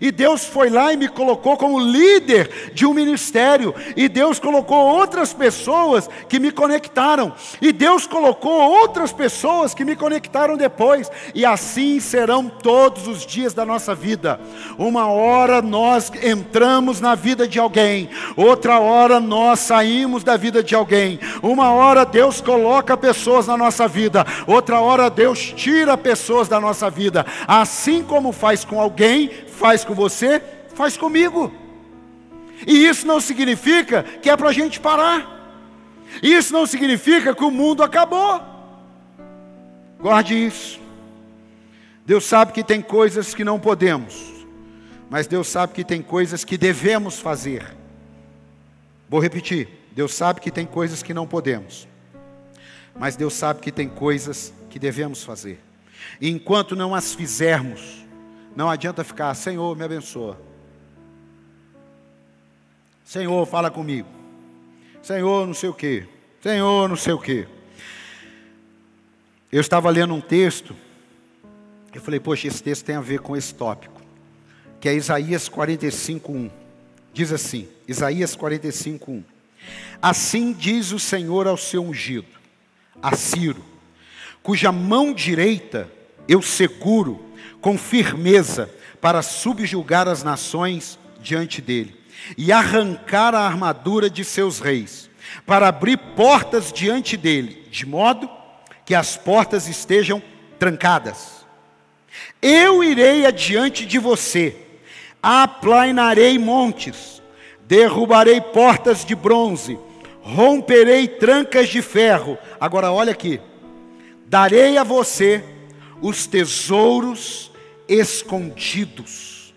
E Deus foi lá e me colocou como líder de um ministério. E Deus colocou outras pessoas que me conectaram. E Deus colocou outras pessoas que me conectaram depois. E assim serão todos os dias da nossa vida. Uma hora nós entramos na vida de alguém, outra hora nós saímos da vida de alguém. Uma hora Deus coloca pessoas na nossa vida, outra hora Deus tira pessoas da nossa vida. Assim como faz com alguém, faz com você, faz comigo. E isso não significa que é para a gente parar. Isso não significa que o mundo acabou. Guarde isso. Deus sabe que tem coisas que não podemos, mas Deus sabe que tem coisas que devemos fazer. Vou repetir: Deus sabe que tem coisas que não podemos, mas Deus sabe que tem coisas que devemos fazer. E enquanto não as fizermos, não adianta ficar, Senhor, me abençoa. Senhor, fala comigo. Senhor, não sei o quê. Senhor, não sei o quê. Eu estava lendo um texto, eu falei, poxa, esse texto tem a ver com esse tópico, que é Isaías 45, 1. Diz assim, Isaías 45, 1. Assim diz o Senhor ao seu ungido, a Ciro, cuja mão direita eu seguro com firmeza para subjugar as nações diante dele e arrancar a armadura de seus reis, para abrir portas diante dele, de modo que as portas estejam trancadas. Eu irei adiante de você, Aplainarei montes, derrubarei portas de bronze, romperei trancas de ferro. Agora olha aqui. Darei a você os tesouros escondidos,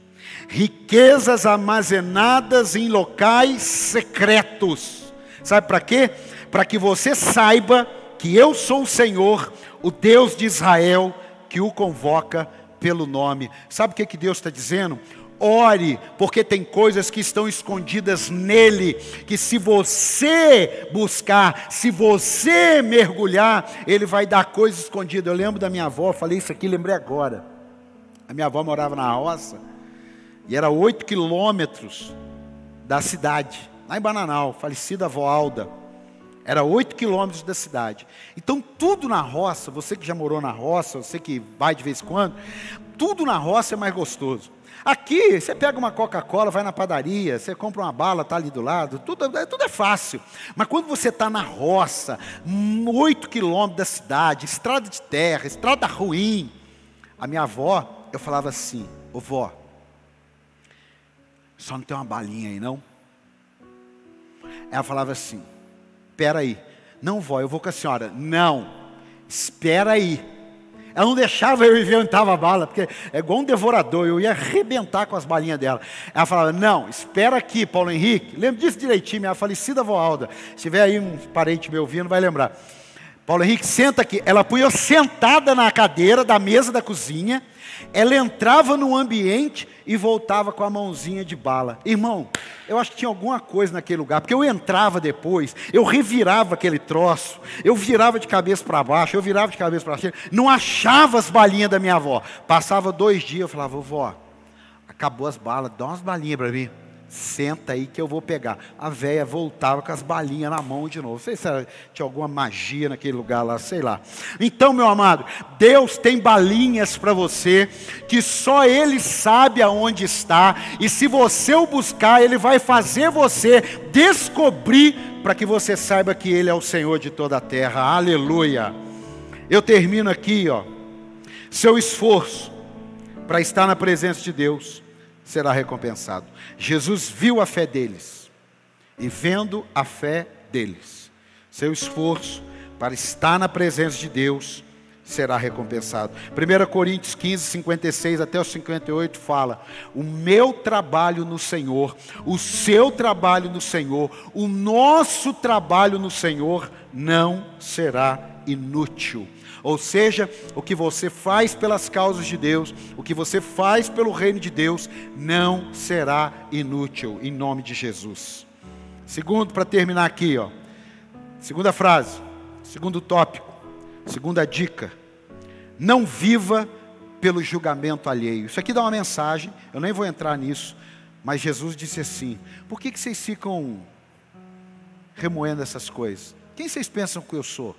riquezas armazenadas em locais secretos. Sabe para quê? Para que você saiba que eu sou o Senhor, o Deus de Israel, que o convoca pelo nome. Sabe o que, que Deus está dizendo? Ore, porque tem coisas que estão escondidas nele, que se você buscar, se você mergulhar, ele vai dar coisas escondidas. Eu lembro da minha avó, falei isso aqui, lembrei agora. A minha avó morava na roça e era oito quilômetros da cidade, lá em Bananal, falecida avó Alda. Era oito quilômetros da cidade. Então, tudo na roça, você que já morou na roça, você que vai de vez em quando, tudo na roça é mais gostoso. Aqui, você pega uma Coca-Cola, vai na padaria, você compra uma bala, está ali do lado, tudo, tudo é fácil. Mas quando você está na roça, oito quilômetros da cidade, estrada de terra, estrada ruim, a minha avó, eu falava assim, ô vó, só não tem uma balinha aí não? Ela falava assim, espera aí, não vó, eu vou com a senhora, não, espera aí, ela não deixava eu inventar a bala, porque é igual um devorador, eu ia arrebentar com as balinhas dela. Ela falava, não, espera aqui, Paulo Henrique. Lembro disso direitinho, minha falecida avó Alda. Se tiver aí um parente me ouvindo, vai lembrar. Paulo Henrique, senta aqui. Ela punha eu sentada na cadeira da mesa da cozinha, ela entrava no ambiente e voltava com a mãozinha de bala. Irmão, eu acho que tinha alguma coisa naquele lugar, porque eu entrava depois, eu revirava aquele troço, eu virava de cabeça para baixo, eu virava de cabeça para cima, não achava as balinhas da minha avó. Passava dois dias, eu falava, vovó, acabou as balas, dá umas balinhas para mim senta aí que eu vou pegar. A véia voltava com as balinhas na mão de novo. Não sei se tinha alguma magia naquele lugar lá, sei lá. Então, meu amado, Deus tem balinhas para você que só Ele sabe aonde está. E se você o buscar, Ele vai fazer você descobrir para que você saiba que Ele é o Senhor de toda a terra. Aleluia. Eu termino aqui, ó. Seu esforço para estar na presença de Deus será recompensado. Jesus viu a fé deles, e vendo a fé deles, seu esforço para estar na presença de Deus será recompensado. 1 Coríntios 15, 56 até o 58 fala: O meu trabalho no Senhor, o seu trabalho no Senhor, o nosso trabalho no Senhor não será inútil. Ou seja, o que você faz pelas causas de Deus, o que você faz pelo reino de Deus, não será inútil, em nome de Jesus. Segundo, para terminar aqui, ó. Segunda frase, segundo tópico, segunda dica. Não viva pelo julgamento alheio. Isso aqui dá uma mensagem, eu nem vou entrar nisso, mas Jesus disse assim: por que, que vocês ficam remoendo essas coisas? Quem vocês pensam que eu sou?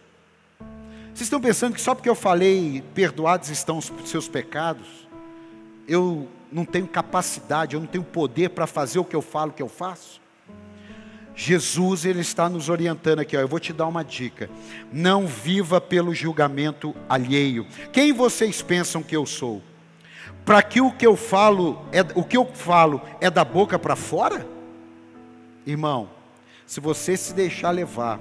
Vocês estão pensando que só porque eu falei perdoados estão os seus pecados, eu não tenho capacidade, eu não tenho poder para fazer o que eu falo que eu faço? Jesus ele está nos orientando aqui, ó, eu vou te dar uma dica. Não viva pelo julgamento alheio. Quem vocês pensam que eu sou? Para que o que eu falo é o que eu falo é da boca para fora? Irmão, se você se deixar levar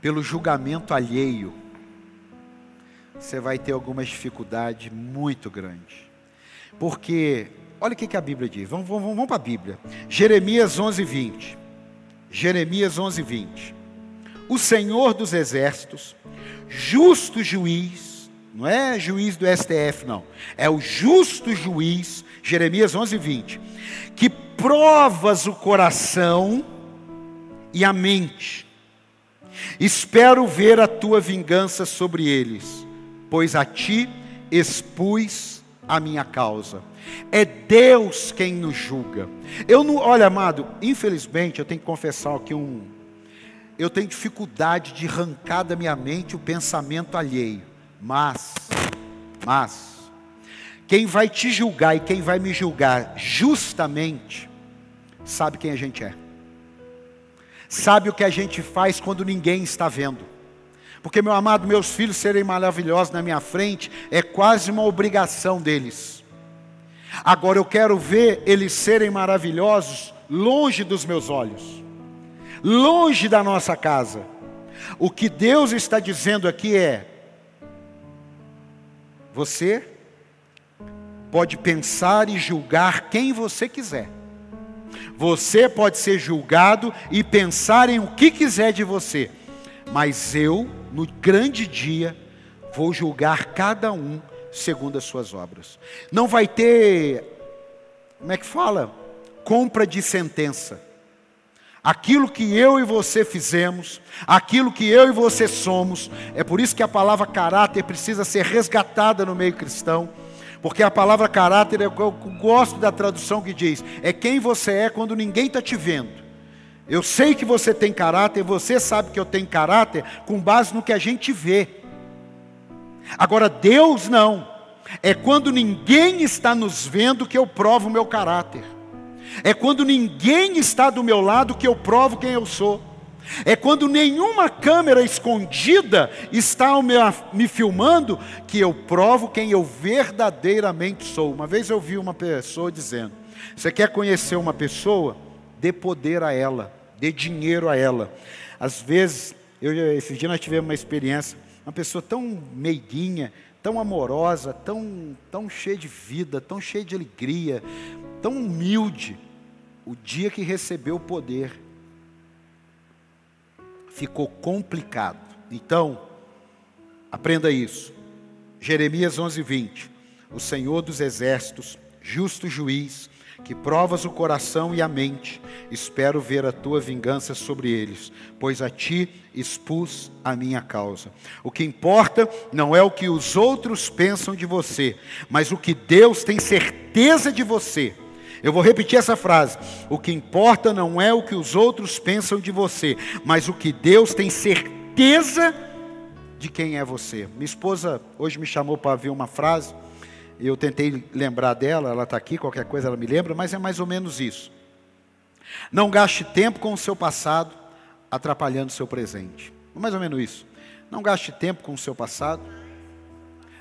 pelo julgamento alheio, você vai ter algumas dificuldades muito grandes. Porque, olha o que, a Bíblia diz, vamos, vamos, vamos para a Bíblia. Jeremias 11, 20. Jeremias 11, 20. O Senhor dos Exércitos, justo juiz, não é juiz do STF, não, é o justo juiz, Jeremias 11, 20, que provas o coração e a mente, Espero ver a tua vingança sobre eles, pois a ti expus a minha causa. É Deus quem nos julga. Eu não, olha, amado, infelizmente eu tenho que confessar aqui um eu tenho dificuldade de arrancar da minha mente o pensamento alheio. Mas mas quem vai te julgar e quem vai me julgar justamente sabe quem a gente é sabe o que a gente faz quando ninguém está vendo. Porque, meu amado, meus filhos serem maravilhosos na minha frente é quase uma obrigação deles. Agora eu quero ver eles serem maravilhosos longe dos meus olhos, longe da nossa casa. O que Deus está dizendo aqui é: você pode pensar e julgar quem você quiser. Você pode ser julgado e pensar em o que quiser de você, mas eu, no grande dia, vou julgar cada um segundo as suas obras. Não vai ter, como é que fala? Compra de sentença. Aquilo que eu e você fizemos, aquilo que eu e você somos, é por isso que a palavra caráter precisa ser resgatada no meio cristão, porque a palavra caráter, eu gosto da tradução que diz, é quem você é quando ninguém está te vendo. Eu sei que você tem caráter, você sabe que eu tenho caráter, com base no que a gente vê. Agora, Deus não. É quando ninguém está nos vendo que eu provo o meu caráter. É quando ninguém está do meu lado que eu provo quem eu sou. É quando nenhuma câmera escondida está me filmando que eu provo quem eu verdadeiramente sou. Uma vez eu vi uma pessoa dizendo: Você quer conhecer uma pessoa? Dê poder a ela, dê dinheiro a ela. Às vezes, eu, esse dia nós tivemos uma experiência uma pessoa tão meiguinha, tão amorosa, tão, tão cheia de vida, tão cheia de alegria, tão humilde. O dia que recebeu o poder, ficou complicado. Então, aprenda isso. Jeremias 11, 20. O Senhor dos Exércitos, justo juiz, que provas o coração e a mente, espero ver a tua vingança sobre eles, pois a ti expus a minha causa. O que importa não é o que os outros pensam de você, mas o que Deus tem certeza de você. Eu vou repetir essa frase. O que importa não é o que os outros pensam de você, mas o que Deus tem certeza de quem é você. Minha esposa hoje me chamou para ver uma frase eu tentei lembrar dela, ela está aqui, qualquer coisa ela me lembra, mas é mais ou menos isso. Não gaste tempo com o seu passado atrapalhando o seu presente. É mais ou menos isso. Não gaste tempo com o seu passado.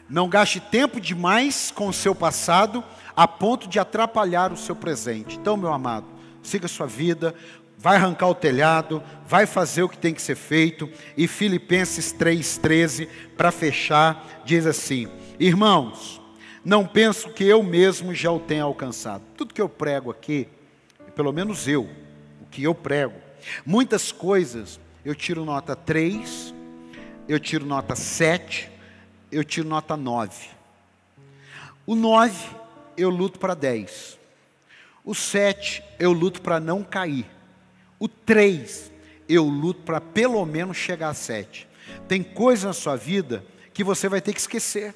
Não gaste tempo demais com o seu passado a ponto de atrapalhar o seu presente. Então, meu amado, siga a sua vida, vai arrancar o telhado, vai fazer o que tem que ser feito. E Filipenses 3,13, para fechar, diz assim: Irmãos, não penso que eu mesmo já o tenha alcançado. Tudo que eu prego aqui, pelo menos eu, o que eu prego, muitas coisas eu tiro nota 3, eu tiro nota 7, eu tiro nota 9. O 9 eu luto para 10. O 7 eu luto para não cair. O 3 eu luto para pelo menos chegar a 7. Tem coisa na sua vida que você vai ter que esquecer.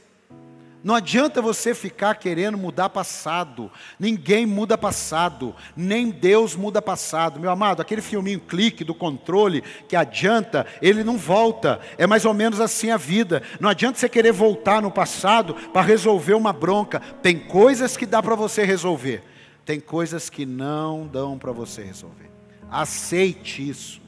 Não adianta você ficar querendo mudar passado. Ninguém muda passado, nem Deus muda passado. Meu amado, aquele filminho clique do controle que adianta, ele não volta. É mais ou menos assim a vida. Não adianta você querer voltar no passado para resolver uma bronca. Tem coisas que dá para você resolver. Tem coisas que não dão para você resolver. Aceite isso.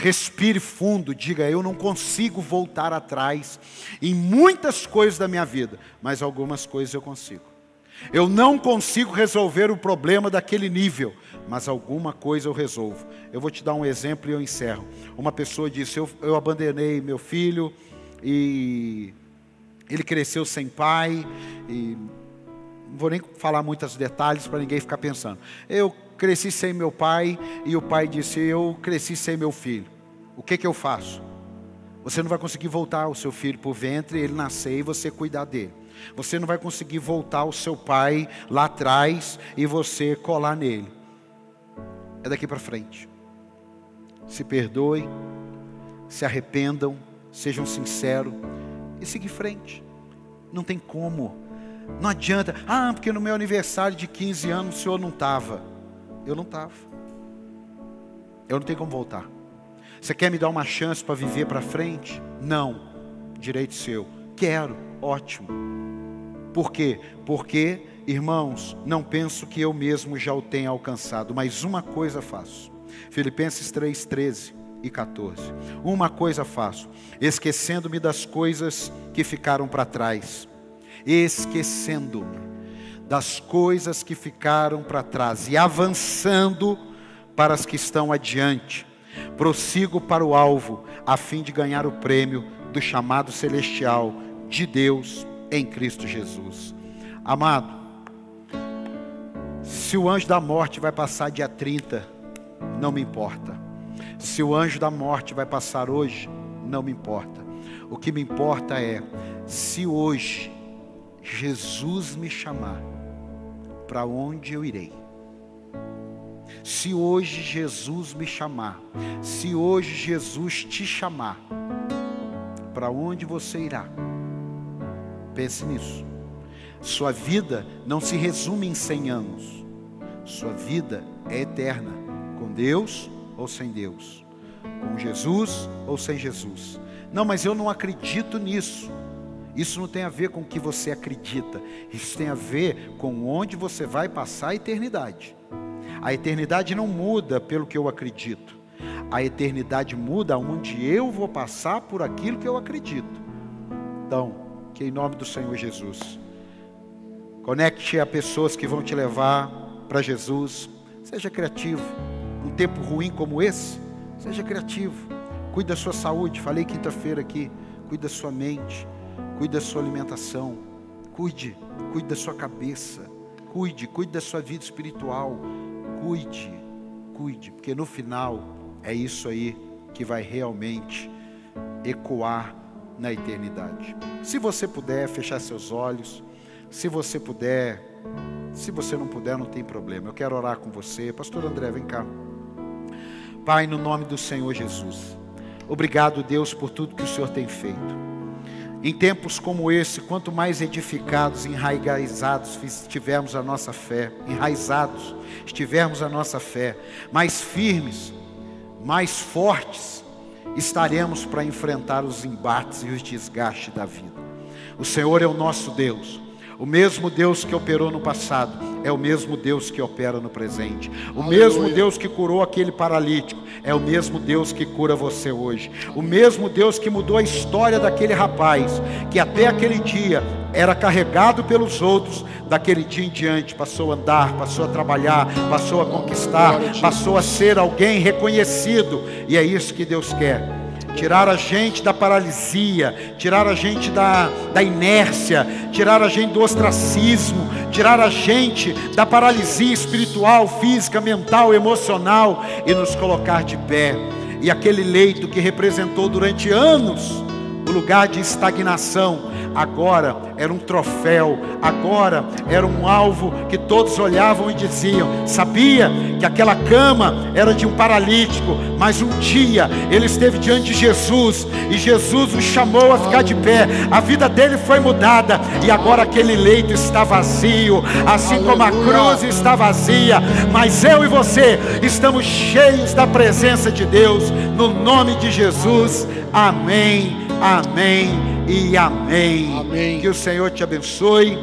Respire fundo, diga: Eu não consigo voltar atrás em muitas coisas da minha vida, mas algumas coisas eu consigo. Eu não consigo resolver o problema daquele nível, mas alguma coisa eu resolvo. Eu vou te dar um exemplo e eu encerro. Uma pessoa disse: Eu, eu abandonei meu filho e ele cresceu sem pai, e não vou nem falar muitos detalhes para ninguém ficar pensando. Eu cresci sem meu pai e o pai disse: Eu cresci sem meu filho. O que, que eu faço? Você não vai conseguir voltar o seu filho para o ventre, ele nascer e você cuidar dele. Você não vai conseguir voltar o seu pai lá atrás e você colar nele. É daqui para frente. Se perdoem, se arrependam, sejam sinceros e seguir frente. Não tem como. Não adianta. Ah, porque no meu aniversário de 15 anos o senhor não estava. Eu não estava. Eu não tenho como voltar. Você quer me dar uma chance para viver para frente? Não. Direito seu. Quero. Ótimo. Por quê? Porque, irmãos, não penso que eu mesmo já o tenha alcançado, mas uma coisa faço. Filipenses 3, 13 e 14. Uma coisa faço, esquecendo-me das coisas que ficaram para trás esquecendo-me das coisas que ficaram para trás e avançando para as que estão adiante. Prossigo para o alvo, a fim de ganhar o prêmio do chamado celestial de Deus em Cristo Jesus. Amado, se o anjo da morte vai passar dia 30, não me importa. Se o anjo da morte vai passar hoje, não me importa. O que me importa é se hoje Jesus me chamar, para onde eu irei? Se hoje Jesus me chamar, se hoje Jesus te chamar, para onde você irá? Pense nisso. Sua vida não se resume em 100 anos. Sua vida é eterna, com Deus ou sem Deus, com Jesus ou sem Jesus. Não, mas eu não acredito nisso. Isso não tem a ver com o que você acredita, isso tem a ver com onde você vai passar a eternidade. A eternidade não muda pelo que eu acredito, a eternidade muda onde eu vou passar por aquilo que eu acredito. Então, que em nome do Senhor Jesus, conecte a pessoas que vão te levar para Jesus, seja criativo. Um tempo ruim como esse, seja criativo. Cuide da sua saúde, falei quinta-feira aqui, cuide da sua mente Cuide da sua alimentação. Cuide, cuide da sua cabeça. Cuide, cuide da sua vida espiritual. Cuide, cuide, porque no final é isso aí que vai realmente ecoar na eternidade. Se você puder fechar seus olhos, se você puder, se você não puder, não tem problema. Eu quero orar com você. Pastor André, vem cá. Pai, no nome do Senhor Jesus. Obrigado, Deus, por tudo que o Senhor tem feito. Em tempos como esse, quanto mais edificados, enraizados estivermos a nossa fé, enraizados estivermos a nossa fé, mais firmes, mais fortes, estaremos para enfrentar os embates e os desgastes da vida. O Senhor é o nosso Deus, o mesmo Deus que operou no passado, é o mesmo Deus que opera no presente. O Aleluia. mesmo Deus que curou aquele paralítico é o mesmo Deus que cura você hoje. O mesmo Deus que mudou a história daquele rapaz, que até aquele dia era carregado pelos outros, daquele dia em diante passou a andar, passou a trabalhar, passou a conquistar, passou a ser alguém reconhecido, e é isso que Deus quer tirar a gente da paralisia, tirar a gente da, da inércia, tirar a gente do ostracismo, tirar a gente da paralisia espiritual, física, mental, emocional e nos colocar de pé. E aquele leito que representou durante anos o lugar de estagnação, agora era um troféu, agora era um alvo que todos olhavam e diziam: sabia que aquela cama era de um paralítico, mas um dia ele esteve diante de Jesus e Jesus o chamou a ficar de pé, a vida dele foi mudada e agora aquele leito está vazio, assim como a cruz está vazia, mas eu e você estamos cheios da presença de Deus, no nome de Jesus, amém, amém e amém. amém. Que o Senhor te abençoe.